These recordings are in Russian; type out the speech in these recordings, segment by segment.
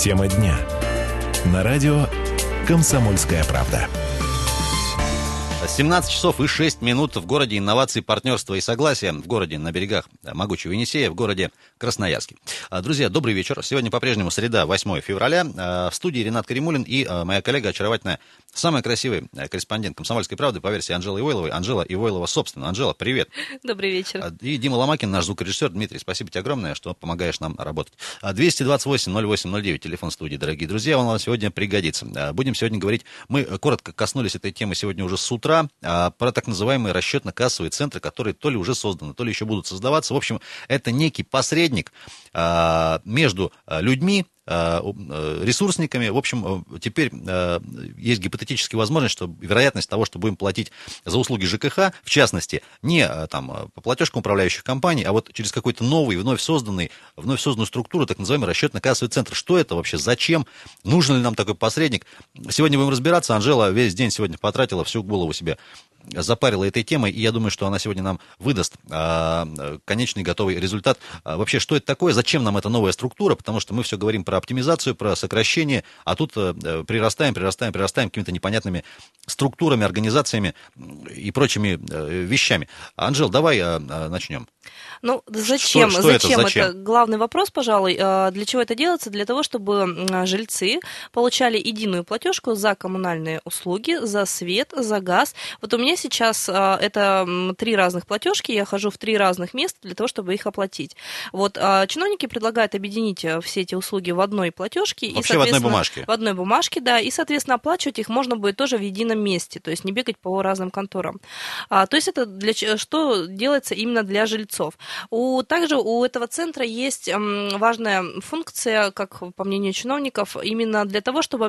Тема дня. На радио «Комсомольская правда». 17 часов и 6 минут в городе инноваций, партнерства и согласия. В городе на берегах могучего Енисея, в городе Красноярске. А, друзья, добрый вечер. Сегодня по-прежнему среда, 8 февраля. А, в студии Ренат Каримулин и а, моя коллега, очаровательная, самая красивая корреспондент «Комсомольской правды» по версии Анжелы Ивойловой. Анжела Ивойлова, собственно. Анжела, привет. Добрый вечер. И Дима Ломакин, наш звукорежиссер. Дмитрий, спасибо тебе огромное, что помогаешь нам работать. 228-08-09, телефон студии, дорогие друзья, он вам сегодня пригодится. Будем сегодня говорить, мы коротко коснулись этой темы сегодня уже с утра а, про так называемые расчетно-кассовые центры, которые то ли уже созданы, то ли еще будут создаваться. В общем, это некий посредник а, между а, людьми, а, э, ресурсниками. В общем, э, теперь э, есть гипотетическая возможность, что вероятность того, что будем платить за услуги ЖКХ, в частности, не там, по платежкам управляющих компаний, а вот через какой-то новый, вновь созданный, вновь созданную структуру, так называемый расчетно-кассовый центр. Что это вообще? Зачем? Нужен ли нам такой посредник? Сегодня будем разбираться. Анжела весь день сегодня потратила всю голову себе запарила этой темой, и я думаю, что она сегодня нам выдаст а, конечный готовый результат. А, вообще, что это такое, зачем нам эта новая структура, потому что мы все говорим про оптимизацию, про сокращение, а тут а, прирастаем, прирастаем, прирастаем какими-то непонятными структурами, организациями и прочими а, вещами. Анжел, давай а, начнем. Ну, зачем? Что, что зачем? Это, зачем? это главный вопрос, пожалуй. Для чего это делается? Для того, чтобы жильцы получали единую платежку за коммунальные услуги, за свет, за газ. Вот у меня сейчас а, это три разных платежки, я хожу в три разных места для того, чтобы их оплатить. Вот а, чиновники предлагают объединить э, все эти услуги в одной платежке. Вообще и, в одной бумажке? В одной бумажке, да, и, соответственно, оплачивать их можно будет тоже в едином месте, то есть не бегать по разным конторам. А, то есть это для что делается именно для жильцов. У, также у этого центра есть важная функция, как по мнению чиновников, именно для того, чтобы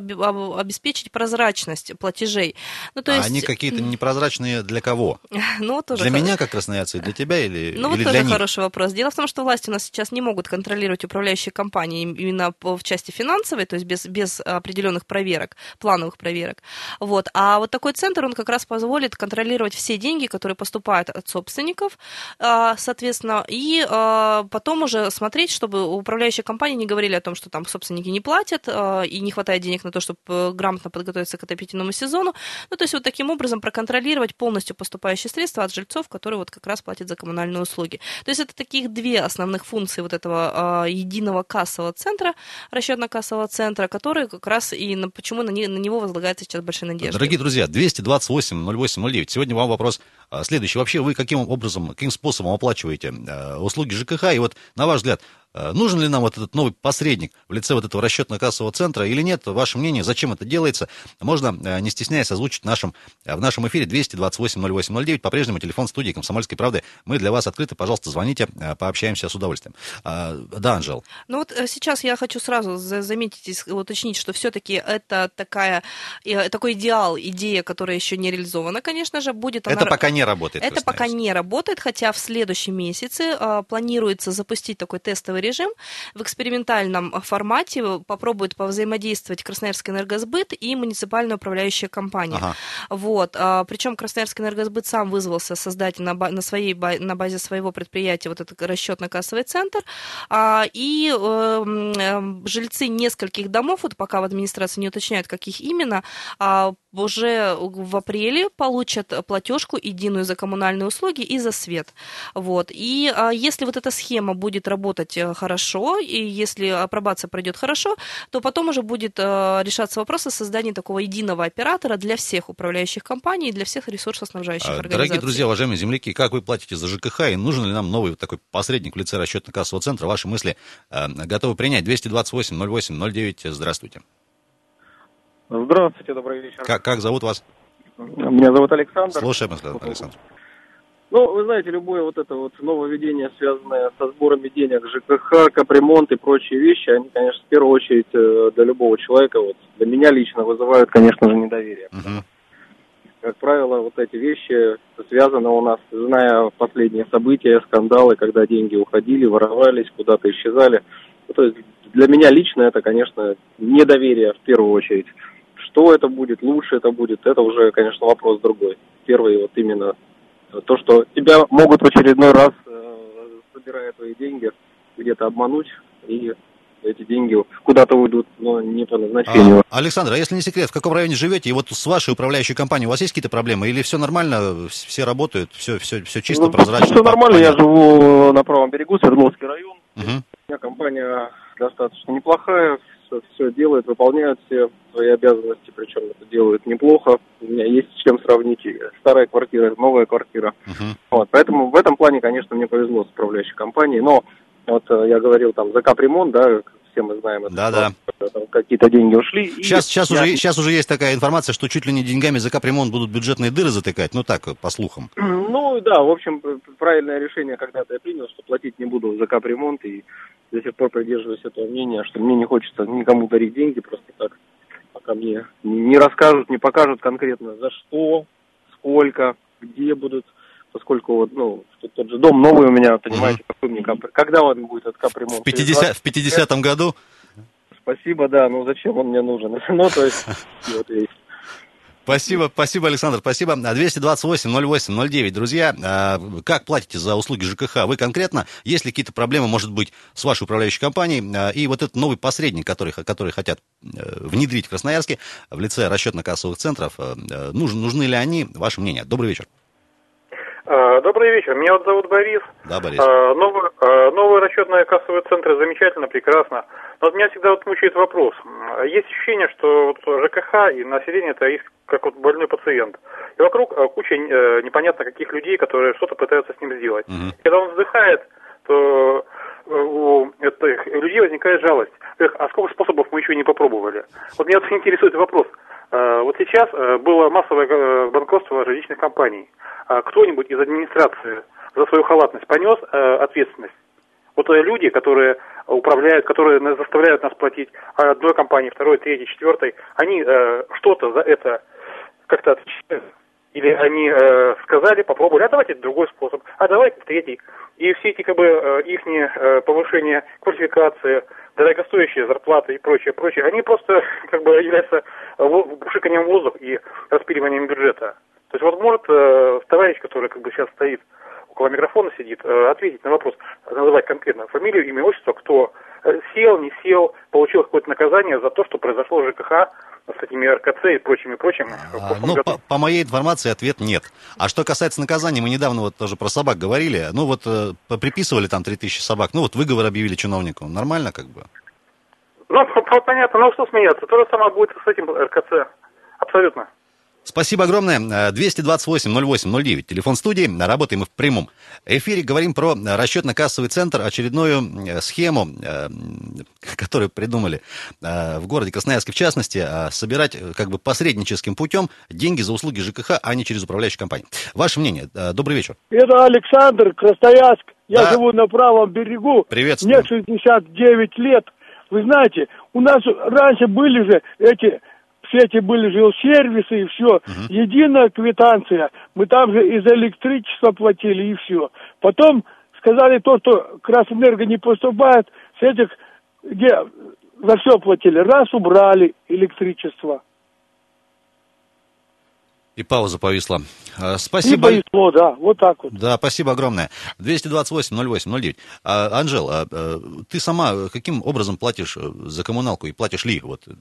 обеспечить прозрачность платежей. Ну, то а есть... они какие-то непрозрачные прозрачные для кого? Ну, тоже для меня, как красноярца, и для тебя или Ну, или вот тоже них? хороший вопрос. Дело в том, что власти у нас сейчас не могут контролировать управляющие компании именно в части финансовой, то есть без, без определенных проверок, плановых проверок. Вот. А вот такой центр, он как раз позволит контролировать все деньги, которые поступают от собственников, а, соответственно, и а, потом уже смотреть, чтобы управляющие компании не говорили о том, что там собственники не платят а, и не хватает денег на то, чтобы э, грамотно подготовиться к отопительному сезону. Ну, то есть вот таким образом проконтролировать контролировать полностью поступающие средства от жильцов, которые вот как раз платят за коммунальные услуги. То есть это таких две основных функции вот этого э, единого кассового центра, расчетно-кассового центра, который как раз и на, почему на, не, на него возлагается сейчас большая надежда. Дорогие друзья, 228 08 09. Сегодня вам вопрос следующий. Вообще вы каким образом, каким способом оплачиваете э, услуги ЖКХ? И вот на ваш взгляд, нужен ли нам вот этот новый посредник в лице вот этого расчетно-кассового центра или нет? Ваше мнение, зачем это делается? Можно, э, не стесняясь, озвучить в нашем, э, в нашем эфире 228-08-09. По-прежнему телефон студии «Комсомольской правды». Мы для вас открыты. Пожалуйста, звоните, пообщаемся с удовольствием. Да, Анжел. Ну вот сейчас я хочу сразу заметить, уточнить, что все-таки это такая, такой идеал, идея, которая еще не реализована, конечно же, будет она... Это пока не работает. Это пока не работает, хотя в следующем месяце планируется запустить такой тестовый режим. В экспериментальном формате попробуют повзаимодействовать Красноярский энергосбыт и муниципальная управляющая компания. Ага. Вот. А, Причем Красноярский энергосбыт сам вызвался создать на, на, своей, на базе своего предприятия вот этот расчетно-кассовый центр. А, и эм, эм, жильцы нескольких домов, вот пока в администрации не уточняют, каких именно, а, уже в апреле получат платежку единую за коммунальные услуги и за свет. Вот. И если вот эта схема будет работать э, хорошо, и если апробация пройдет хорошо, то потом уже будет э, решаться вопрос о создании такого единого оператора для всех управляющих компаний и для всех ресурсоснабжающих а, организаций. Дорогие друзья, уважаемые земляки, как вы платите за ЖКХ, и нужен ли нам новый такой посредник в лице расчетно-кассового центра? Ваши мысли э, готовы принять. 228 08 09. Здравствуйте. Здравствуйте, добрый вечер. Как, как зовут вас? Меня зовут Александр. Слушаем, Александр. Ну, вы знаете, любое вот это вот нововведение, связанное со сборами денег, ЖКХ, капремонт и прочие вещи, они, конечно, в первую очередь э, для любого человека, вот для меня лично вызывают, конечно же, недоверие. Uh-huh. Как правило, вот эти вещи связаны у нас, зная последние события, скандалы, когда деньги уходили, воровались, куда-то исчезали. Ну, то есть для меня лично это, конечно, недоверие в первую очередь. Что это будет, лучше это будет, это уже, конечно, вопрос другой. Первый вот именно то, что тебя могут в очередной раз, э, собирая твои деньги, где-то обмануть и эти деньги куда-то уйдут, но не по назначению. А, Александр, а если не секрет, в каком районе живете? И вот с вашей управляющей компанией у вас есть какие-то проблемы? Или все нормально, все работают, все, все, все чисто, Ну, прозрачно? Все нормально, я понятно? живу на правом берегу, Свердловский район. Мгм. У меня компания достаточно неплохая, все, делает, выполняет все свои обязанности, причем это делают неплохо. У меня есть с чем сравнить. И Старая квартира, новая квартира. Мгм. Вот, поэтому в этом плане, конечно, мне повезло с управляющей компанией. Но вот э, я говорил там за капремонт, да, все мы знаем, это просто, там какие-то деньги ушли. и Сейчас, сейчас, я- уже, сейчас уже есть такая информация, что чуть ли не деньгами за капремонт будут бюджетные дыры затыкать, ну так, по слухам. Ну да, в общем, правильное решение когда-то я принял, что платить не буду за капремонт, и до сих пор придерживаюсь этого мнения, что мне не хочется никому дарить деньги просто так, пока мне не, расскажут, не покажут конкретно за что, сколько, где будут, поскольку вот, ну, тот же дом новый у меня, понимаете, какой мне кап... когда он будет этот капремонт? В 50, в 50-м году Спасибо, да, ну зачем он мне нужен? Ну, то есть, вот есть. Спасибо, спасибо, Александр, спасибо. 228-08-09. Друзья, а, как платите за услуги ЖКХ? Вы конкретно, есть ли какие-то проблемы, может быть, с вашей управляющей компанией? А, И вот этот новый посредник, который, который хотят э, внедрить в Красноярске в лице расчетно-кассовых центров, э, э, нужны, нужны ли они? Ваше мнение. Добрый вечер. А, Добрый вечер. Меня вот зовут Борис. Да, Борис? А, Новый, а, новые расчетные кассовые центры замечательно, прекрасно. Но вот меня всегда вот мучает вопрос. Есть ощущение, что вот ЖКХ и население это как вот больной пациент. И вокруг а, куча э, непонятно каких людей, которые что-то пытаются с ним сделать. Мгм. Когда он вздыхает, то э, у этих людей возникает жалость. Эх, а сколько способов мы еще не попробовали? Вот меня вот интересует вопрос. Э, Вот сейчас э, было массовое э, банкротство различных компаний. А Кто-нибудь из администрации за свою халатность понес э, ответственность? Вот э, люди, которые управляют, которые заставляют нас платить одной компании, второй, третьей, четвертой, они э, что-то за это как-то отвечают? Или они э, сказали, попробовали, а давайте другой способ, а давайте третий. И все эти как бы их повышение квалификации, дорогостоящие зарплаты и прочее, прочее, они просто как бы являются в воздух и распиливанием бюджета. То есть вот может э, товарищ, который как бы сейчас стоит около микрофона сидит, э, ответить на вопрос, называть конкретно фамилию, имя, отчество, кто э, сел, не сел, получил какое-то наказание за то, что произошло ЖКХ с этими РКЦ и прочим, и прочим. в А, Ну, году. по, по моей информации, ответ нет. А что касается наказания, мы недавно вот тоже про собак говорили. Ну, вот э, приписывали там 3000 собак. Ну, вот выговор объявили чиновнику. Нормально как бы? Ну, понятно, ну что смеяться, то же самое будет с этим РКЦ. Абсолютно. Спасибо огромное. Э, 228-08-09, телефон студии. Работаем мы в прямом эфире. Говорим про расчетно-кассовый центр, очередную э, схему, э, которую придумали э, в городе Красноярске, в частности, собирать как бы посредническим путем деньги за услуги ЖКХ, а не через управляющую компанию. Ваше мнение. Добрый вечер. Это Александр, Красноярск. Я Да. живу на правом берегу. Приветствую. Мне 69 лет. Вы знаете, у нас раньше были же эти, все эти были жилсервисы и все. Единая квитанция. Мы там же и за электричество платили и все. Потом сказали то, что Красэнерго не поступает с этих, где за все платили. Раз убрали электричество. И пауза повисла. Э, Не Спасибо. повезло, да, вот так вот. Да, спасибо огромное. 228-08-09. А, Анжел, а, э, ты сама э, каким образом платишь э, за коммуналку и платишь ли? Вот э,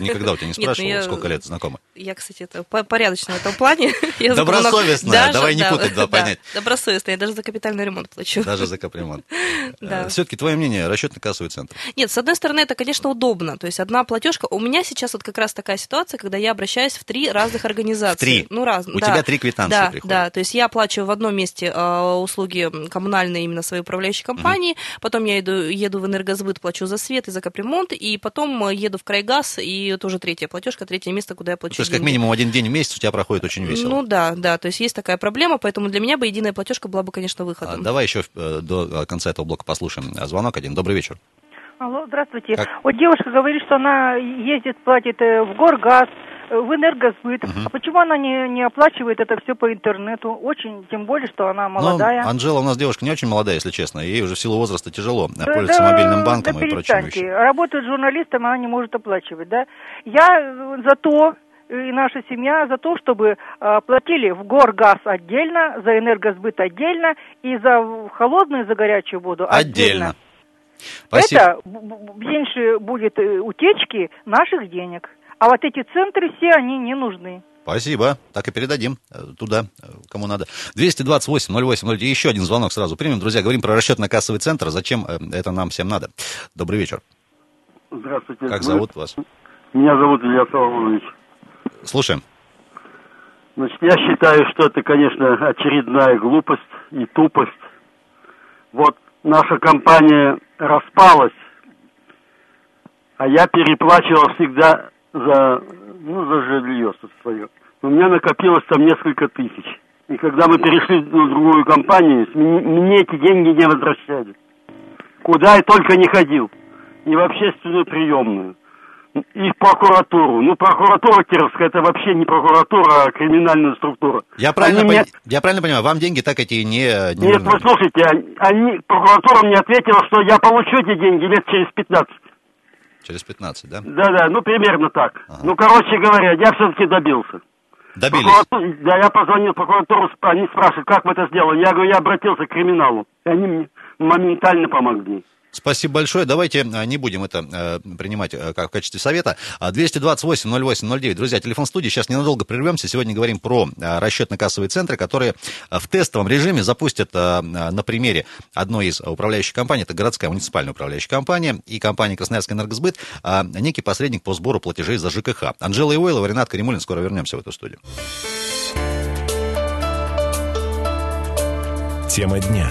никогда у тебя не Нет, ну спрашивал, я- сколько лет знакомы. Я, кстати, это по- порядочно в этом плане. Добросовестная, давай не путать два да, понятия. Добросовестная, я даже за капитальный ремонт плачу. Даже за капремонт. Да. Все-таки твое мнение, расчетно-кассовый центр. Нет, с одной стороны, это, конечно, удобно. То есть одна платежка. У меня сейчас вот как раз такая ситуация, когда я обращаюсь в три разных организации. В три? Ну, раз. У да. тебя три квитанции да, приходят. Да, то есть я оплачиваю в одном месте э, услуги коммунальные именно своей управляющей компании, потом я иду, еду в энергосбыт, плачу за свет и за капремонт, и потом э, еду в крайгаз, и тоже третья платежка, третье место, куда я плачу То есть, как деньги. минимум один день в месяц у тебя проходит очень весело. Ну да, да, то есть есть такая проблема, поэтому для меня бы единая платежка была бы, конечно, А, выходом. давай еще э, до э, конца этого блока послушаем звонок один. Добрый вечер. Алло, здравствуйте. Как? Вот девушка говорит, что она ездит, платит в Горгаз, в энергосбыт. Мгм. А почему она не, не оплачивает это все по интернету? Очень, тем более, что она молодая. Ну, Анжела у нас девушка не очень молодая, если честно. Ей уже в силу возраста тяжело Да- пользоваться да- мобильным банком да и перестаньте. вещами. Работает журналистом, она не может оплачивать, да? Я э, за то, э, и наша семья за то, чтобы э, платили в Горгаз отдельно, за энергосбыт отдельно и за холодную, и за горячую воду Отдельно. Спасибо. Это меньше будет э, утечки наших денег. А вот эти центры все, они не нужны. Спасибо. Так и передадим э, туда, э, кому надо. 228-08-09. Еще один звонок сразу примем. Друзья, говорим про расчетно-кассовый центр. Зачем э, это нам всем надо? Добрый вечер. Здравствуйте. Как зовут вас? Меня зовут Илья Соломонович. Слушаем. Значит, я считаю, что это, конечно, очередная глупость и тупость. Вот наша компания распалась, а я переплачивал всегда за, ну, за жилье свое. У меня накопилось там несколько тысяч. И когда мы перешли на другую компанию, мне, эти деньги не возвращали. Куда я только не ходил. И в общественную приемную. И в прокуратуру. Ну, прокуратура Кировская, это вообще не прокуратура, а криминальная структура. Я правильно, пон- мне- я правильно понимаю, вам деньги так эти не... не Нет, вы слушайте, они, они- прокуратура мне ответила, что я получу эти деньги лет через 15. Через 15, да? Да-да, ну примерно так. Ага. Ну, короче говоря, я все-таки добился. Добились. Прокуратура- да, я позвонил в прокуратуру, они спрашивают, как вы это сделали. Я говорю, я обратился к криминалу. И они мне моментально помогли. Спасибо большое. Давайте э, не будем это э, принимать э, как в качестве совета. А, 228-08-09. Друзья, телефон студии. Сейчас ненадолго прервемся. Сегодня говорим про э, расчетно-кассовые центры, которые э, в тестовом режиме запустят э, э, на примере одной из управляющих компаний, это городская муниципальная управляющая компания и компания Красноярский энергосбыт, э, некий посредник по сбору платежей за ЖКХ. Анжела Ивойлова, Ренат Каримулин. Скоро вернемся в эту студию. Тема дня.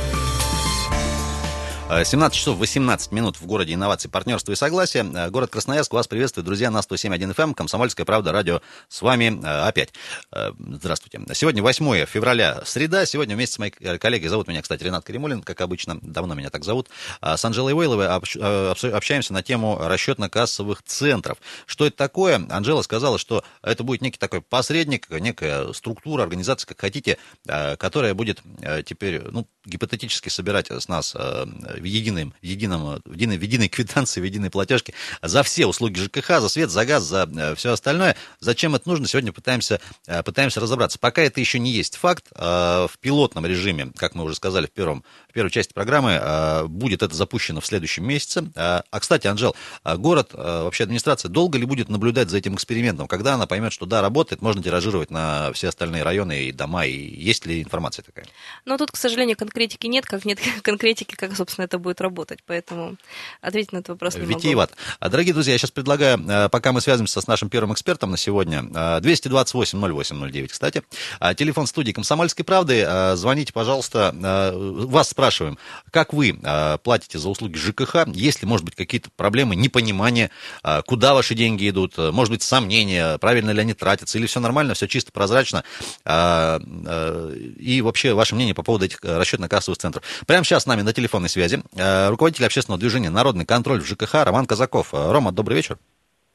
Э, 17 часов 18 минут в городе инноваций, партнерства и согласия. Э, Город Красноярск вас приветствует, друзья, на 107.1 FM, Комсомольская правда, радио с вами э, опять. Э, Здравствуйте. Сегодня 8 февраля, среда. Сегодня вместе с моей э, коллегой, зовут меня, кстати, Ренат Каримулин, как обычно, давно меня так зовут, а, с Анжелой э, обс- общаемся на тему расчетно-кассовых центров. Что это такое? Анжела сказала, что это будет некий такой посредник, некая структура, организация, как хотите, э, которая будет э, теперь, ну, гипотетически собирать с нас э, в едином, едином, в единой, в единой квитанции, в единой платежке за все услуги ЖКХ, за свет, за газ, за все остальное. Зачем это нужно, сегодня пытаемся, э, пытаемся разобраться. Пока это еще не есть факт, э, в пилотном режиме, как мы уже сказали в, первом, в первой части программы, э, будет это запущено в следующем месяце. Э, А, кстати, Анжел, э, город, э, вообще администрация, долго ли будет наблюдать за этим экспериментом? Когда она поймет, что да, работает, можно тиражировать на все остальные районы и дома, и есть ли информация такая? Но тут, к сожалению, конкретики нет, как нет конкретики, как, собственно, это будет работать. Поэтому ответить на этот вопрос не могу. Витиевато. А, Дорогие друзья, я сейчас предлагаю, э, пока мы связываемся с нашим первым экспертом на сегодня, э, 228-08-09, кстати, а, телефон студии «Комсомольской правды», э, звоните, пожалуйста, э, вас спрашиваем, как вы э, платите за услуги ЖКХ, есть ли, может быть, какие-то проблемы, непонимание, э, куда ваши деньги идут, э, может быть, сомнения, правильно ли они тратятся, или все нормально, все чисто, прозрачно, э, э, и вообще ваше мнение по поводу этих э, расчетно-кассовых центров. Прямо сейчас с нами на телефонной связи э, руководитель общественного движения «Народный контроль в ЖКХ» Роман Казаков. Э, Рома, добрый вечер.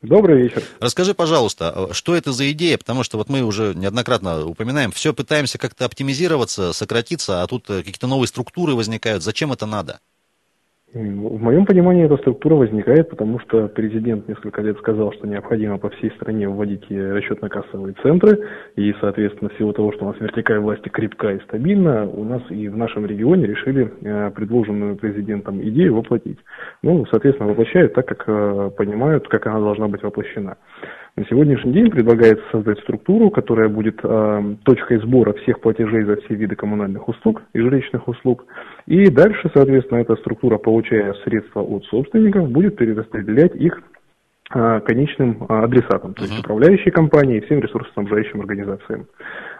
Добрый вечер. Расскажи, пожалуйста, э, что это за идея, потому что вот мы уже неоднократно упоминаем, все пытаемся как-то оптимизироваться, сократиться, а тут какие-то новые структуры возникают. Зачем это надо? В моем понимании эта структура возникает, потому что президент несколько лет сказал, что необходимо по всей стране вводить и расчетно-кассовые центры, и, соответственно, в силу того, что у нас вертикаль власти крепка и стабильна, у нас и в нашем регионе решили э, предложенную президентом идею воплотить. Ну, соответственно, воплощают так, как э, понимают, как она должна быть воплощена. На сегодняшний день предлагается создать структуру, которая будет э, точкой сбора всех платежей за все виды коммунальных услуг и жилищных услуг. И дальше, соответственно, эта структура, получая средства от собственников, будет перераспределять их э, конечным э, адресатам, то есть управляющей компании и всем ресурсоснабжающим организациям.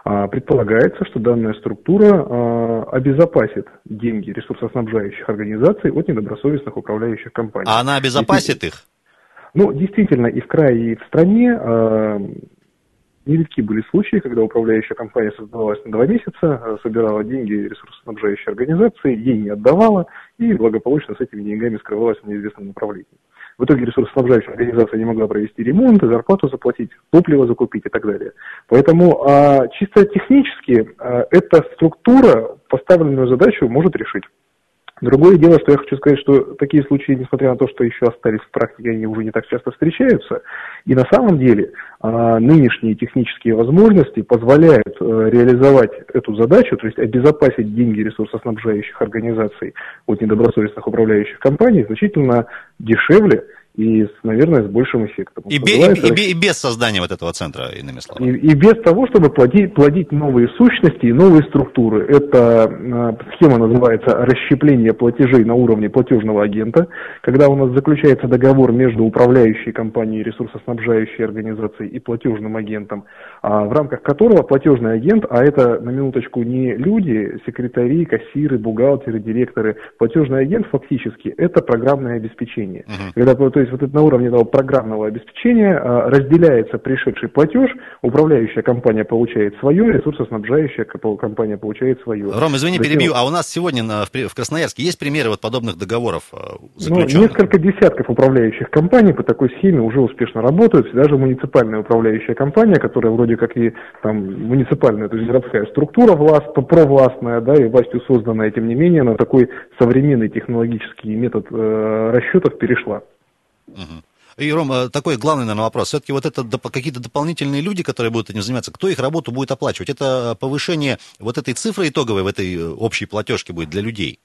А, Предполагается, что данная структура э, обезопасит деньги ресурсоснабжающих организаций от недобросовестных управляющих компаний. А она обезопасит их? Ну, действительно, и в крае, и в стране э, нередки были случаи, когда управляющая компания создавалась на два месяца, э, собирала деньги ресурсоснабжающей организации, ей не отдавала и благополучно с этими деньгами скрывалась в неизвестном направлении. В итоге ресурсоснабжающая организация не могла провести ремонт, зарплату заплатить, топливо закупить и так далее. Поэтому а, чисто технически а, эта структура поставленную задачу может решить. Другое дело, что я хочу сказать, что такие случаи, несмотря на то, что еще остались в практике, они уже не так часто встречаются. И на самом деле а, нынешние технические возможности позволяют а, реализовать эту задачу, то есть обезопасить деньги ресурсоснабжающих организаций от недобросовестных управляющих компаний значительно дешевле, и, наверное, с большим эффектом. И, бе, и, и, и без создания вот этого центра, иными словами. И, и без того, чтобы плодить, плодить новые сущности и новые структуры. Эта схема называется расщепление платежей на уровне платежного агента, когда у нас заключается договор между управляющей компанией, ресурсоснабжающей организацией и платежным агентом, а, в рамках которого платежный агент, а это на минуточку не люди, секретари, кассиры, бухгалтеры, директоры, платежный агент фактически это программное обеспечение. Uh-huh. Когда, то есть есть вот это на уровне того программного обеспечения а, разделяется пришедший платеж, управляющая компания получает свое, ресурсоснабжающая компания получает свое. Ром, извини, Затем... перебью, а у нас сегодня в Красноярске есть примеры вот подобных договоров заключенных? Ну, несколько десятков управляющих компаний по такой схеме уже успешно работают, даже муниципальная управляющая компания, которая вроде как и там муниципальная, то есть городская структура власть, провластная, да, и властью созданная, тем не менее, на такой современный технологический метод э, расчетов перешла. И, Рома, такой главный, наверное, вопрос. Все-таки вот это какие-то дополнительные люди, которые будут этим заниматься, кто их работу будет оплачивать? Это повышение вот этой цифры итоговой в этой э, общей платежке будет для людей?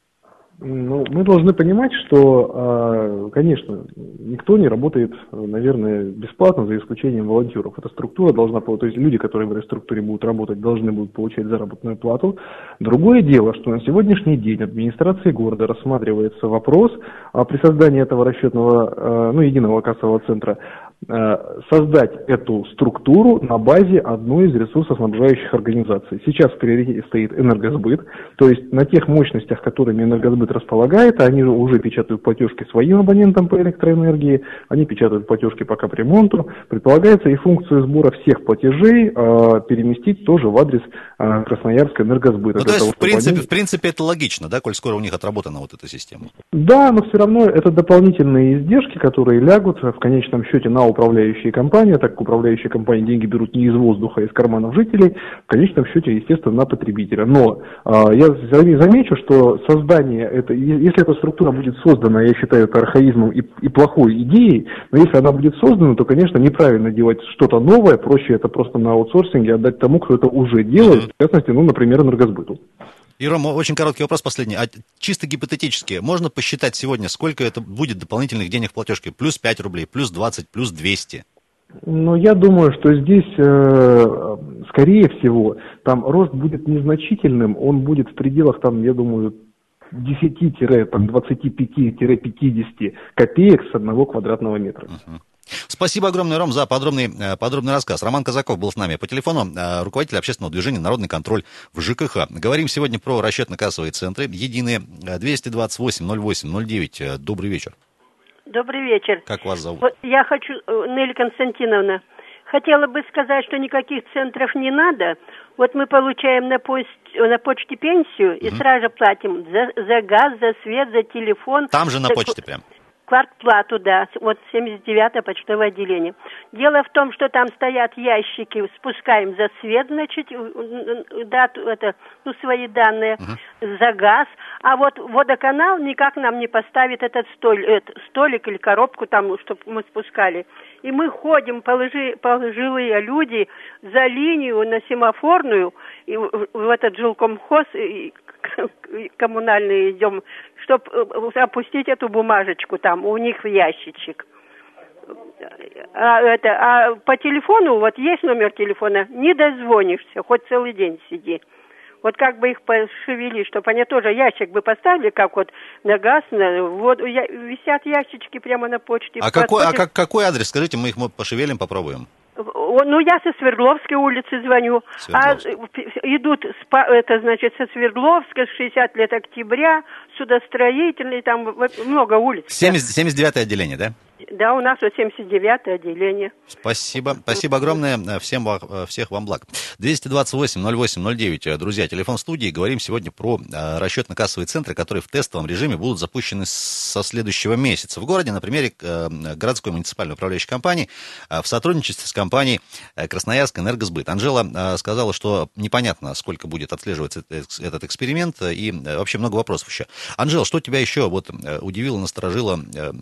Ну, мы должны понимать, что, а, конечно, никто не работает, наверное, бесплатно, за исключением волонтеров. Эта структура должна, то есть люди, которые в этой структуре будут работать, должны будут получать заработную плату. Другое дело, что на сегодняшний день администрации города рассматривается вопрос при создании этого расчетного, а, ну, единого кассового центра создать эту структуру на базе одной из ресурсоснабжающих организаций. Сейчас в приоритете стоит энергосбыт, то есть на тех мощностях, которыми энергосбыт располагает, они уже печатают платежки своим абонентам по электроэнергии, они печатают платежки по капремонту. Предполагается и функцию сбора всех платежей э, переместить тоже в адрес э, Красноярска энергосбыта. Ну, то есть, того, в, принципе, они... в принципе, это логично, да, коль скоро у них отработана вот эта система? Да, но все равно это дополнительные издержки, которые лягут в конечном счете на управляющие компании, так как управляющие компании деньги берут не из воздуха, а из карманов жителей, в конечном счете, естественно, на потребителя. Но э, я замечу, что создание, это, если эта структура будет создана, я считаю это архаизмом и, и плохой идеей, но если она будет создана, то, конечно, неправильно делать что-то новое, проще это просто на аутсорсинге отдать тому, кто это уже делает, в частности, ну, например, энергосбыту. И, Рома, очень короткий вопрос последний. А чисто гипотетически, можно посчитать сегодня, сколько это будет дополнительных денег в платежке? Плюс 5 рублей, плюс 20, плюс 200? Ну, я думаю, что здесь, э, скорее всего, там рост будет незначительным, он будет в пределах, там, я думаю, 10-25-50 копеек с одного квадратного метра. Uh-huh. Спасибо огромное, Ром, за подробный, э, подробный рассказ. Роман Казаков был с нами по телефону, э, руководитель общественного движения «Народный контроль» в ЖКХ. Говорим сегодня про расчетно-кассовые центры, единые 228-08-09. Э, добрый вечер. Добрый вечер. Как вас зовут? Вот я хочу, Нелли Константиновна, хотела бы сказать, что никаких центров не надо. Вот мы получаем на, пост, на почте пенсию и угу. сразу платим за, за газ, за свет, за телефон. Там же на за, почте прям? Квартплату, да, вот 79-е почтовое отделение. Дело в том, что там стоят ящики, спускаем за свет, значит, дату, это, ну, свои данные, uh-huh. за газ, а вот водоканал никак нам не поставит этот столь, этот столик или коробку там, чтобы мы спускали. И мы ходим, положи, пожилые люди, за линию на семафорную, и в этот жилкомхоз, и коммунальный идем, чтобы э, опустить эту бумажечку там, у них в ящичек. А, это, а по телефону, вот есть номер телефона, не дозвонишься, хоть целый день сиди. Вот как бы их пошевели, чтобы они тоже ящик бы поставили, как вот на газ, на воду. Я, висят ящички прямо на почте. А, какой, а как, какой адрес? Скажите, мы их пошевелим, попробуем. Ну, я со Свердловской улицы звоню. А идут, это значит, со Свердловска, 60 лет октября, судостроительный, там много улиц. 70, 79 отделение, да? Да, у нас вот 79-е отделение. Спасибо. Спасибо огромное. Всем, ва- всех вам благ. 228-08-09. Друзья, телефон студии. Говорим сегодня про э, расчетно-кассовые центры, которые в тестовом режиме будут запущены со следующего месяца. В городе, на примере э, городской муниципальной управляющей компании э, в сотрудничестве с компанией э, Красноярск Энергосбыт. Анжела э, сказала, что непонятно, сколько будет отслеживаться этот, эксперимент, и э, вообще много вопросов еще. Анжела, что тебя еще вот э, удивило, насторожило, э,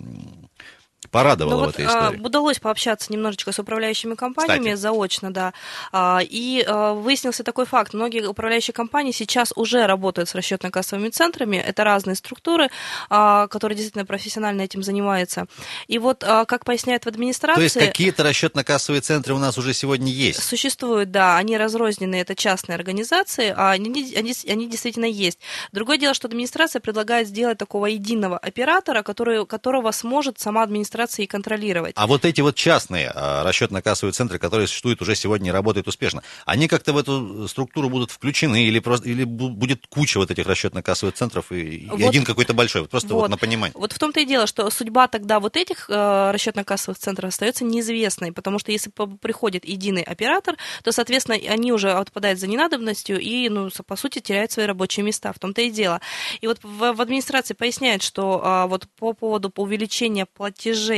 порадовало Ну в вот, этой а, истории? удалось пообщаться немножечко с управляющими компаниями Кстати. заочно, да. А, и а, выяснился такой факт. Многие управляющие компании сейчас уже работают с расчетно-кассовыми центрами. Это разные структуры, которые действительно профессионально этим занимаются. И вот, как поясняют в администрации... То есть какие-то расчетно-кассовые центры у нас уже сегодня есть? Существуют, да, они разрознены, это частные организации, а они, они, они действительно есть. Другое дело, что администрация предлагает сделать такого единого оператора, который, которого сможет сама администрация и контролировать. А вот эти вот частные а, расчетно-кассовые центры, которые существуют уже сегодня и работают успешно, они как-то в эту структуру будут включены или просто или бу- будет куча вот этих расчетно-кассовых центров и, и Вот. один какой-то большой? Вот Просто вот, Вот. на понимание. Вот в том-то и дело, что судьба тогда вот этих э, расчетно-кассовых центров остается неизвестной, потому что если приходит единый оператор, то, соответственно, они уже отпадают за ненадобностью и, ну, по сути, теряют свои рабочие места. В том-то и дело. И вот в, в администрации поясняют, что а, вот по поводу увеличения платежей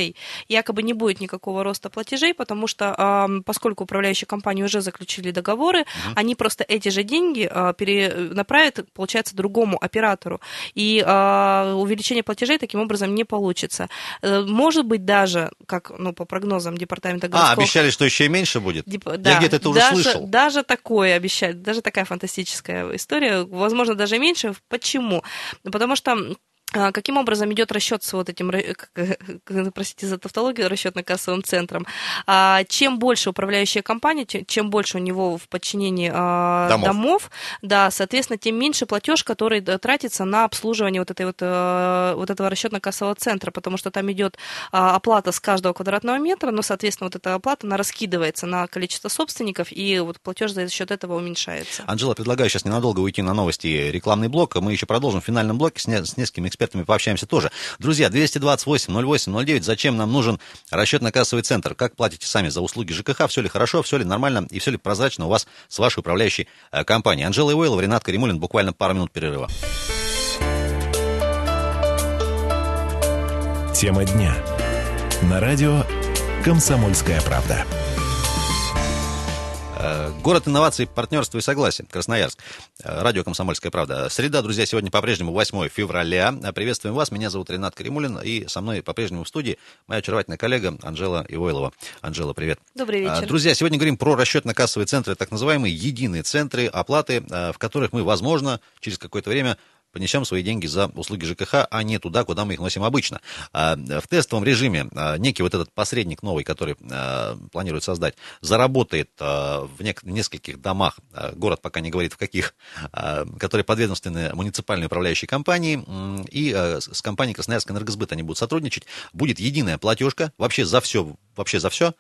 якобы не будет никакого роста платежей, потому что а, поскольку управляющие компании уже заключили договоры, они просто эти же деньги а, перенаправят, получается, другому оператору. И а, увеличение платежей таким образом не получится. Э, Может быть, даже, как ну, по прогнозам департамента А, городского... обещали, что еще и меньше будет? Деп- Я да, где-то это уже даже, слышал. Даже такое обещают, даже такая фантастическая история, возможно, даже меньше. Почему? Потому что а, Каким образом идет расчет с вот этим, как- простите за тавтологию, расчетно-кассовым центром? А, Чем больше управляющая компания, чем больше у него в подчинении а, Домов. домов, да, соответственно, тем меньше платеж, который да, тратится на обслуживание вот, этой вот, э, вот этого расчетно-кассового центра, потому что там идет а, оплата с каждого квадратного метра, но, соответственно, вот эта оплата, она раскидывается на количество собственников, и вот платеж за счет этого уменьшается. Анжела, предлагаю сейчас ненадолго уйти на новости рекламный блок. Мы еще продолжим в финальном блоке с, не- с несколькими экспертами пообщаемся тоже. Друзья, 228 08 09. Зачем нам нужен расчетно-кассовый центр? Как платите сами за услуги ЖКХ? Все ли хорошо, все ли нормально и все ли прозрачно у вас с вашей управляющей э, компанией? Анжела Ивойлова, Ренат Каримулин. Буквально пару минут перерыва. Тема дня. На радио «Комсомольская правда». Э, Город инноваций, партнерства и согласия. Красноярск. Э, Радио «Комсомольская правда». Среда, друзья, сегодня по-прежнему 8 февраля. Э, Приветствуем вас. Меня зовут Ренат Каримулин. И со мной по-прежнему в студии моя очаровательная коллега Анжела Ивойлова. Анжела, привет. Добрый вечер. Друзья, сегодня говорим про расчетно-кассовые центры, так называемые единые центры оплаты, в которых мы, возможно, через какое-то время понесем свои деньги за услуги ЖКХ, а не туда, куда мы их носим обычно. А, В тестовом режиме а, некий вот этот посредник новый, который а, планирует создать, заработает в нескольких домах, город пока не говорит в каких, которые подведомственны муниципальной управляющей компании, и с компанией Красноярск Энергосбыт они будут сотрудничать. Будет единая платежка вообще за все, вообще за все.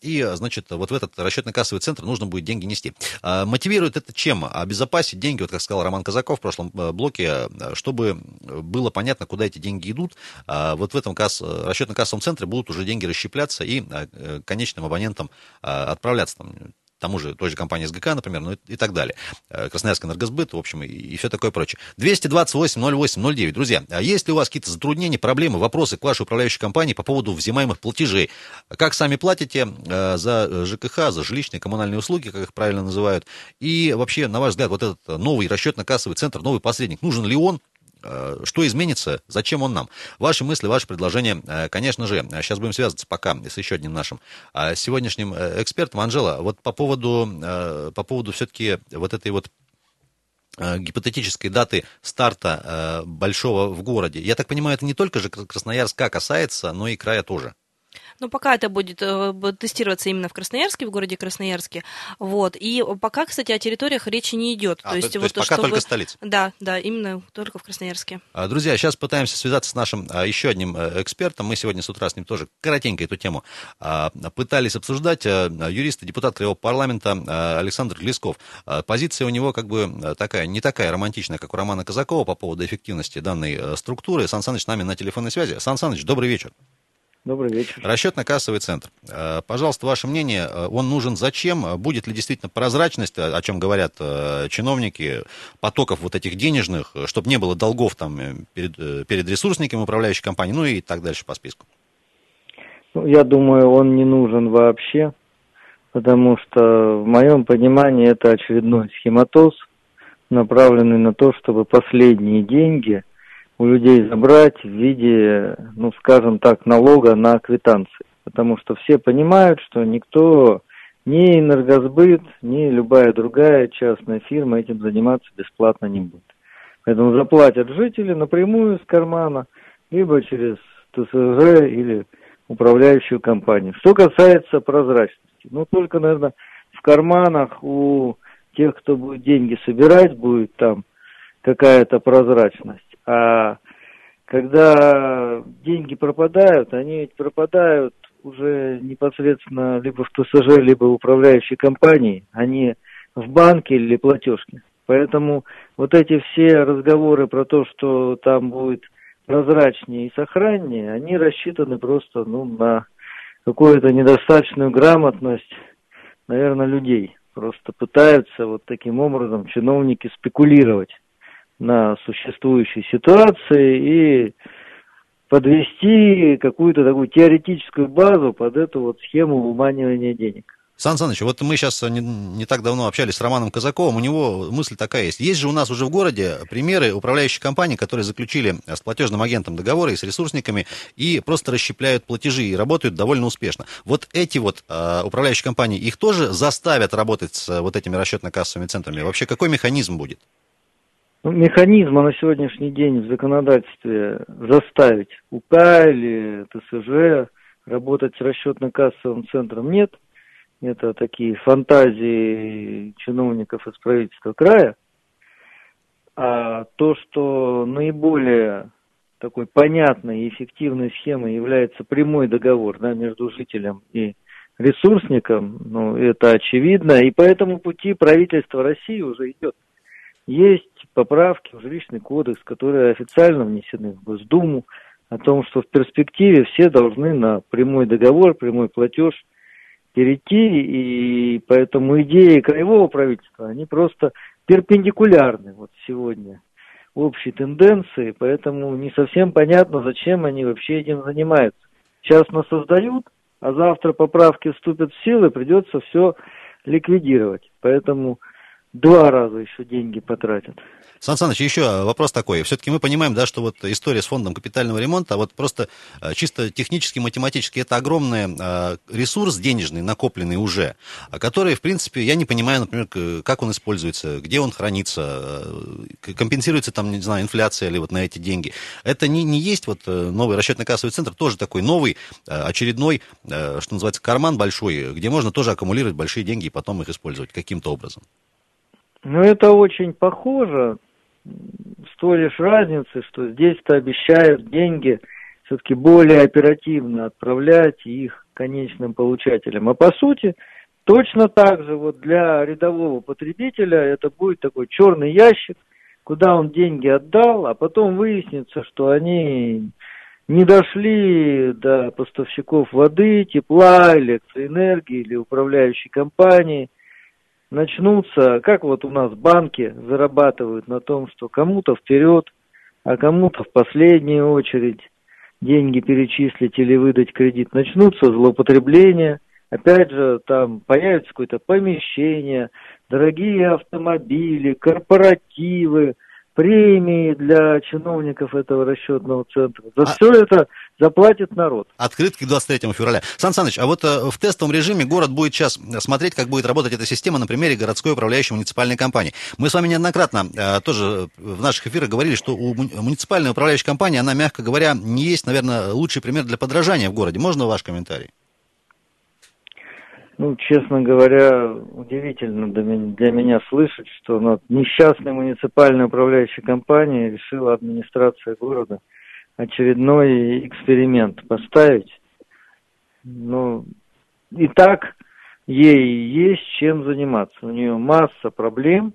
И, значит, вот в этот расчетно-кассовый центр нужно будет деньги нести. Мотивирует это чем? Обезопасить деньги, вот как сказал Роман Казаков в прошлом э, блоке, э, чтобы было понятно, куда эти деньги идут. А Вот в этом касс, э, расчетно-кассовом центре будут уже деньги расщепляться и э, конечным абонентам а, отправляться там, тому же, той же компании СГК, например, ну и, и так далее. Э, Красноярск Энергосбыт, в общем, и, и все такое прочее. 228 08 09. Друзья, а есть ли у вас какие-то затруднения, проблемы, вопросы к вашей управляющей компании по поводу взимаемых платежей? Как сами платите э, за ЖКХ, за жилищные коммунальные услуги, как их правильно называют? И вообще, на ваш взгляд, вот этот новый расчетно-кассовый центр, новый посредник, нужен ли он? Э, Что изменится? Зачем он нам? Ваши мысли, ваши предложения, э, конечно же. Сейчас будем связываться пока с еще одним нашим а, сегодняшним э, экспертом. Анжела, вот по поводу, э, по поводу все-таки вот этой вот э, гипотетической даты старта э, большого в городе. Я так понимаю, это не только же Красноярска касается, но и края тоже. Ну, пока это будет э, тестироваться именно в Красноярске, в городе Красноярске. Вот. И пока, кстати, о территориях речи не идет. А, то- то есть пока чтобы- только столица? Да, да, именно только в Красноярске. А, Друзья, сейчас пытаемся связаться с нашим а, еще одним э, экспертом. Мы сегодня с утра с ним тоже коротенько эту тему а, пытались обсуждать. А, Юрист и депутат Краевого парламента Александр Глесков. Позиция у него как бы такая, не такая романтичная, как у Романа Казакова по поводу эффективности данной э, структуры. Сан Саныч с нами на телефонной связи. Сан Саныч, добрый вечер. Добрый вечер. Расчетно-кассовый центр. Э, пожалуйста, ваше мнение, э, он нужен зачем? Будет ли действительно прозрачность, о чем говорят э, чиновники, потоков вот этих денежных, чтобы не было долгов там перед, перед ресурсниками управляющей компании, ну и так дальше по списку? Ну, я думаю, он не нужен вообще, потому что в моем понимании это очередной схематоз, направленный на то, чтобы последние деньги – у людей забрать в виде, ну, скажем так, налога на квитанции. Потому что все понимают, что никто, ни энергосбыт, ни любая другая частная фирма этим заниматься бесплатно не будет. Поэтому заплатят жители напрямую из кармана, либо через ТСЖ или управляющую компанию. Что касается прозрачности, ну только, наверное, в карманах у тех, кто будет деньги собирать, будет там какая-то прозрачность. А когда деньги пропадают, они ведь пропадают уже непосредственно либо в ТСЖ, либо в управляющей компании, а не в банке или платежке. Поэтому вот эти все разговоры про то, что там будет прозрачнее и сохраннее, они рассчитаны просто ну, на какую-то недостаточную грамотность, наверное, людей. Просто пытаются вот таким образом чиновники спекулировать на существующей ситуации и подвести какую-то такую теоретическую базу под эту вот схему выманивания денег. Сан Саныч, вот мы сейчас не, не так давно общались с Романом Казаковым, у него мысль такая есть. Есть же у нас уже в городе примеры управляющих компаний, которые заключили с платежным агентом договоры и с ресурсниками и просто расщепляют платежи и работают довольно успешно. Вот эти вот э, управляющие компании, их тоже заставят работать с вот этими расчетно-кассовыми центрами? Вообще какой механизм будет? Ну, механизма на сегодняшний день в законодательстве заставить УК или ТСЖ работать с расчетно-кассовым центром нет. Это такие фантазии чиновников из правительства края. А то, что наиболее такой понятной и эффективной схемой является прямой договор да, между жителем и ресурсником, ну, это очевидно, и по этому пути правительство России уже идет. Есть поправки в жилищный кодекс, которые официально внесены в Госдуму, о том, что в перспективе все должны на прямой договор, прямой платеж перейти, и поэтому идеи краевого правительства, они просто перпендикулярны вот сегодня общей тенденции, поэтому не совсем понятно, зачем они вообще этим занимаются. Сейчас нас создают, а завтра поправки вступят в силу, и придется все ликвидировать. Поэтому два раза еще деньги потратят. Сан Саныч, еще вопрос такой. Все-таки мы понимаем, да, что вот история с фондом капитального ремонта, вот просто э, чисто технически, математически, это огромный э, ресурс денежный, накопленный уже, который, в принципе, я не понимаю, например, как он используется, где он хранится, э, компенсируется там, не знаю, инфляция или вот на эти деньги. Это не, не есть вот новый расчетно-кассовый центр, тоже такой новый, очередной, что называется, карман большой, где можно тоже аккумулировать большие деньги и потом их использовать каким-то образом. Ну, это очень похоже, с той лишь разницей, что здесь-то обещают деньги все-таки более оперативно отправлять их конечным получателям. А по сути, точно так же вот для рядового потребителя это будет такой черный ящик, куда он деньги отдал, а потом выяснится, что они не дошли до поставщиков воды, тепла, электроэнергии или управляющей компании – начнутся, как вот у нас банки зарабатывают на том, что кому-то вперед, а кому-то в последнюю очередь деньги перечислить или выдать кредит, начнутся злоупотребления, опять же, там появится какое-то помещение, дорогие автомобили, корпоративы – премии для чиновников этого расчетного центра. За а... все это заплатит народ. Открытки к 23 февраля. Сан Саныч, а вот э, в тестовом режиме город будет сейчас смотреть, как будет работать эта система на примере городской управляющей муниципальной компании. Мы с вами неоднократно э, тоже в наших эфирах говорили, что у муниципальной управляющей компании, она, мягко говоря, не есть, наверное, лучший пример для подражания в городе. Можно ваш комментарий? Ну, честно говоря, удивительно для меня слышать, что над несчастной муниципальной управляющей компанией решила администрация города очередной эксперимент поставить. Ну, и так ей есть чем заниматься. У нее масса проблем,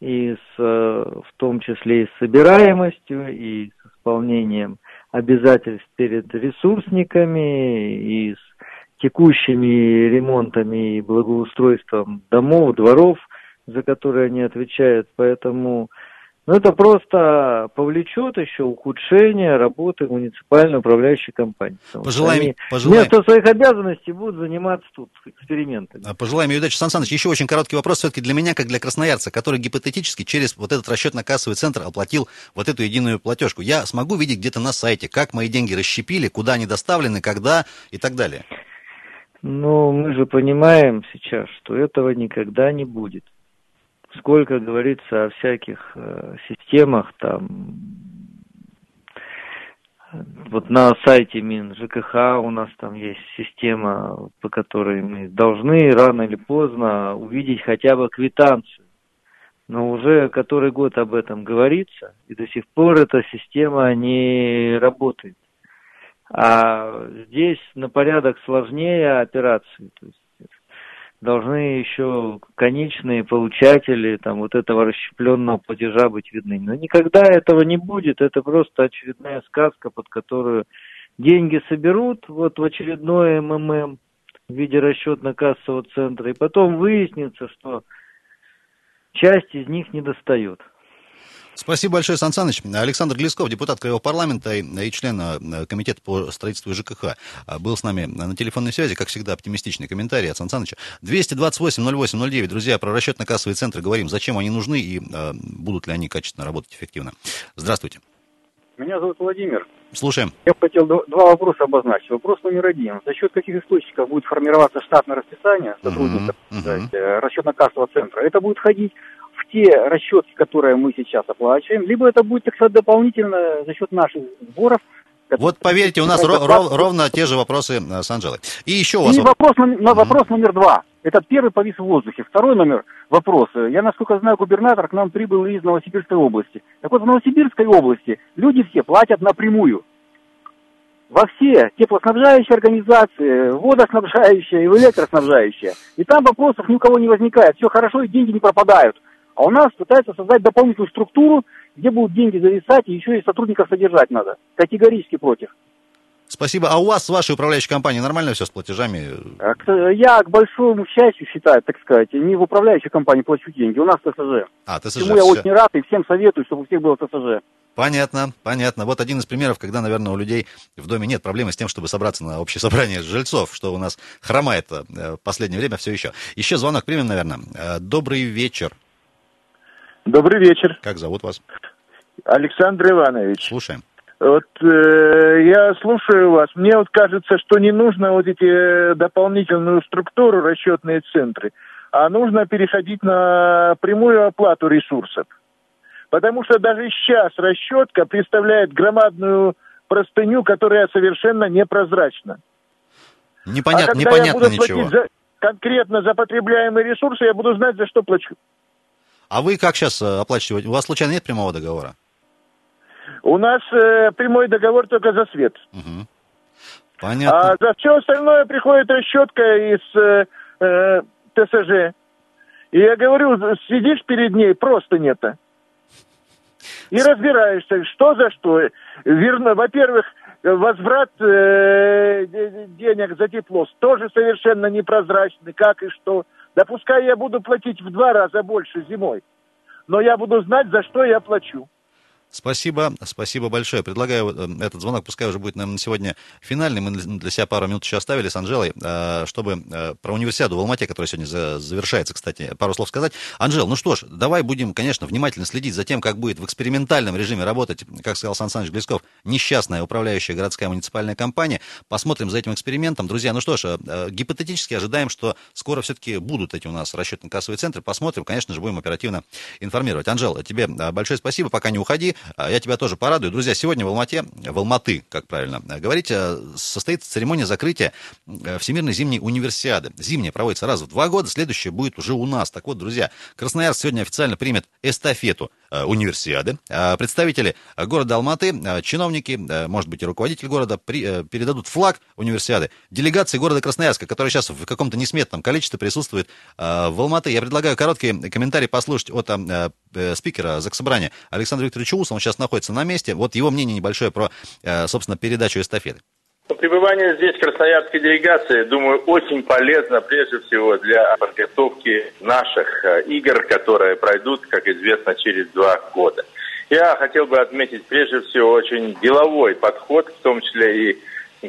и с, в том числе и с собираемостью, и с исполнением обязательств перед ресурсниками и с текущими ремонтами и благоустройством домов, дворов, за которые они отвечают. Поэтому ну, это просто повлечет еще ухудшение работы муниципальной управляющей компании. Пожелаем, они пожелаем. вместо своих обязанностей будут заниматься тут экспериментами. А, Пожелаем удачи. Сан Саныч, еще очень короткий вопрос все-таки для меня, как для красноярца, который гипотетически через вот этот расчетно-кассовый центр оплатил вот эту единую платежку. Я смогу видеть где-то на сайте, как мои деньги расщепили, куда они доставлены, когда и так далее. Но мы же понимаем сейчас, что этого никогда не будет. Сколько говорится о всяких э, системах, там, вот на сайте Мин ЖКХ у нас там есть система, по которой мы должны рано или поздно увидеть хотя бы квитанцию. Но уже который год об этом говорится, и до сих пор эта система не работает. А здесь на порядок сложнее операции. То есть должны еще конечные получатели там вот этого расщепленного платежа быть видны. Но никогда этого не будет. Это просто очередная сказка, под которую деньги соберут вот в очередное МММ в виде расчетно-кассового центра, и потом выяснится, что часть из них не достает. Спасибо большое, Сан Саныч. Александр Глесков, депутат Краевого парламента и, член э, комитета по строительству ЖКХ, а, был с нами на телефонной связи. Как всегда, оптимистичный комментарий от Сан Саныча. 228-08-09. Друзья, про расчетно-кассовые центры говорим. Зачем они нужны и э, будут ли они качественно работать эффективно. Здравствуйте. Меня зовут Владимир. Слушаем. Я бы хотел два вопроса обозначить. Вопрос номер один. За счет каких источников будет формироваться штатное расписание сотрудников uh-huh, uh-huh. расчетно-кассового центра? Это будет ходить в те расчетки, которые мы сейчас оплачиваем, либо это будет, так сказать, дополнительно за счет наших сборов. Вот поверьте, у нас ров, ров, ровно те же вопросы э, с Анжелой. И еще у вас... И вопрос, угу. вопрос номер два. Этот первый повис в воздухе. Второй номер вопроса. Я, насколько знаю, губернатор к нам прибыл из Новосибирской области. Так вот, в Новосибирской области люди все платят напрямую. Во все теплоснабжающие организации, водоснабжающие и электроснабжающие. И там вопросов ни у кого не возникает. Все хорошо и деньги не пропадают. А у нас пытаются создать дополнительную структуру, где будут деньги зависать, и еще и сотрудников содержать надо. Категорически против. Спасибо. А у вас, с вашей управляющей компанией, нормально все с платежами? А я, к большому счастью, считаю, так сказать, не в управляющей компании плачу деньги, у нас ТСЖ. А, ТСЖ. Чему я очень рад и всем советую, чтобы у всех было ТСЖ. Понятно, понятно. Вот один из примеров, когда, наверное, у людей в доме нет проблемы с тем, чтобы собраться на общее собрание жильцов, что у нас хромает э, в последнее время все еще. Еще звонок примем, наверное. Э, добрый вечер. Добрый вечер. Как зовут вас? Александр Иванович. Слушаем. Вот э, я слушаю вас. Мне вот кажется, что не нужно вот эти э, дополнительную структуру, расчетные центры, а нужно переходить на прямую оплату ресурсов. Потому что даже сейчас расчетка представляет громадную простыню, которая совершенно непрозрачна. Непонятно, а непонятно я буду ничего. За, конкретно за потребляемые ресурсы, я буду знать, за что плачу. А вы как сейчас э, оплачиваете? У вас случайно нет прямого договора? У нас э, прямой договор только за свет. Угу. Понятно. А за все остальное приходит расчетка из э, э, ТСЖ. И я говорю, сидишь перед ней, просто нет. И разбираешься, что за что. Верно, во-первых, возврат э, денег за тепло тоже совершенно непрозрачный, как и что. Да пускай я буду платить в два раза больше зимой, но я буду знать, за что я плачу. Спасибо, спасибо большое. Предлагаю э, этот звонок, пускай уже будет, наверное, на сегодня финальный. Мы для себя пару минут еще оставили с Анжелой, э, чтобы э, про универсиаду в Алмате, которая сегодня завершается, кстати, пару слов сказать. Анжел, ну что ж, давай будем, конечно, внимательно следить за тем, как будет в экспериментальном режиме работать, как сказал Сан Саныч Глесков, несчастная управляющая городская муниципальная компания. Посмотрим за этим экспериментом. Друзья, ну что ж, гипотетически ожидаем, что скоро все-таки будут эти у нас расчетно-кассовые центры. Посмотрим, конечно же, будем оперативно информировать. Анжел, тебе большое спасибо, пока не уходи. А, я тебя тоже порадую. Друзья, сегодня в Алмате, в Алматы, как правильно говорить, э, состоится церемония закрытия э, Всемирной зимней универсиады. Зимняя проводится раз в два года, следующая будет уже у нас. Так вот, друзья, Красноярск сегодня официально примет эстафету э, универсиады. А, представители города Алматы, чиновники, может быть и руководитель города передадут флаг универсиады делегации города Красноярска, которая сейчас в каком-то несметном количестве присутствует в Алматы. Я предлагаю короткий комментарий послушать от э, спикера Заксобрания Александра Викторовича Уса, он сейчас находится на месте. Вот его мнение небольшое про, э, собственно, передачу эстафеты. Пребывание здесь красноярской делегации, думаю, очень полезно прежде всего для подготовки наших э, игр, которые пройдут, как известно, через два года. Я хотел бы отметить прежде всего очень деловой подход, в том числе и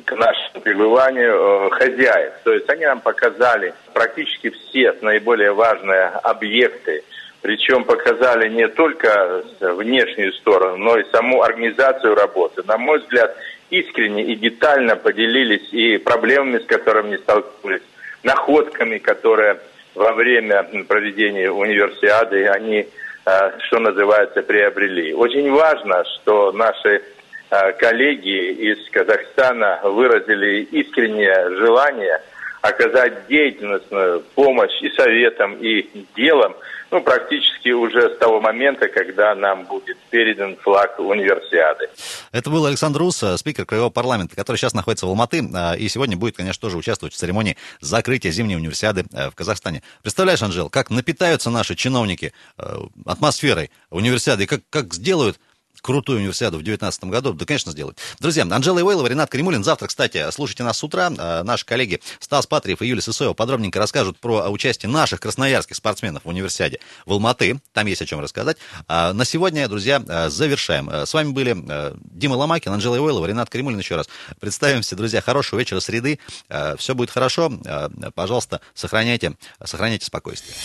к нашему пребыванию э, хозяев. То есть они нам показали практически все наиболее важные объекты, причем показали не только внешнюю сторону, но и саму организацию работы. На мой взгляд, искренне и детально поделились и проблемами, с которыми столкнулись, находками, которые во время проведения универсиады они, э, что называется, приобрели. Очень важно, что наши э, коллеги из Казахстана выразили искреннее желание оказать деятельностную помощь и советам, и делом – ну, практически уже с того момента, когда нам будет передан флаг универсиады. Это был Александр Рус, спикер Краевого парламента, который сейчас находится в Алматы, а, и сегодня будет, конечно, тоже участвовать в церемонии закрытия зимней универсиады э, в Казахстане. Представляешь, Анжел, как напитаются наши чиновники э, атмосферой универсиады, как, как сделают крутую универсиаду в 2019 году, да, конечно, сделают. Друзья, Анжела Ивейлова, Ренат Кремулин. Завтра, кстати, слушайте нас с утра. А, наши коллеги Стас Патриев и Юлия Сысоева подробненько расскажут про участие наших красноярских спортсменов в универсиаде в Алматы. Там есть о чем рассказать. А на сегодня, друзья, а, завершаем. С вами были Дима Ломакин, Анжела Ивейлова, Ренат Кремулин еще раз. Представимся, друзья, хорошего вечера среды. Все будет хорошо. Пожалуйста, сохраняйте, сохраняйте спокойствие.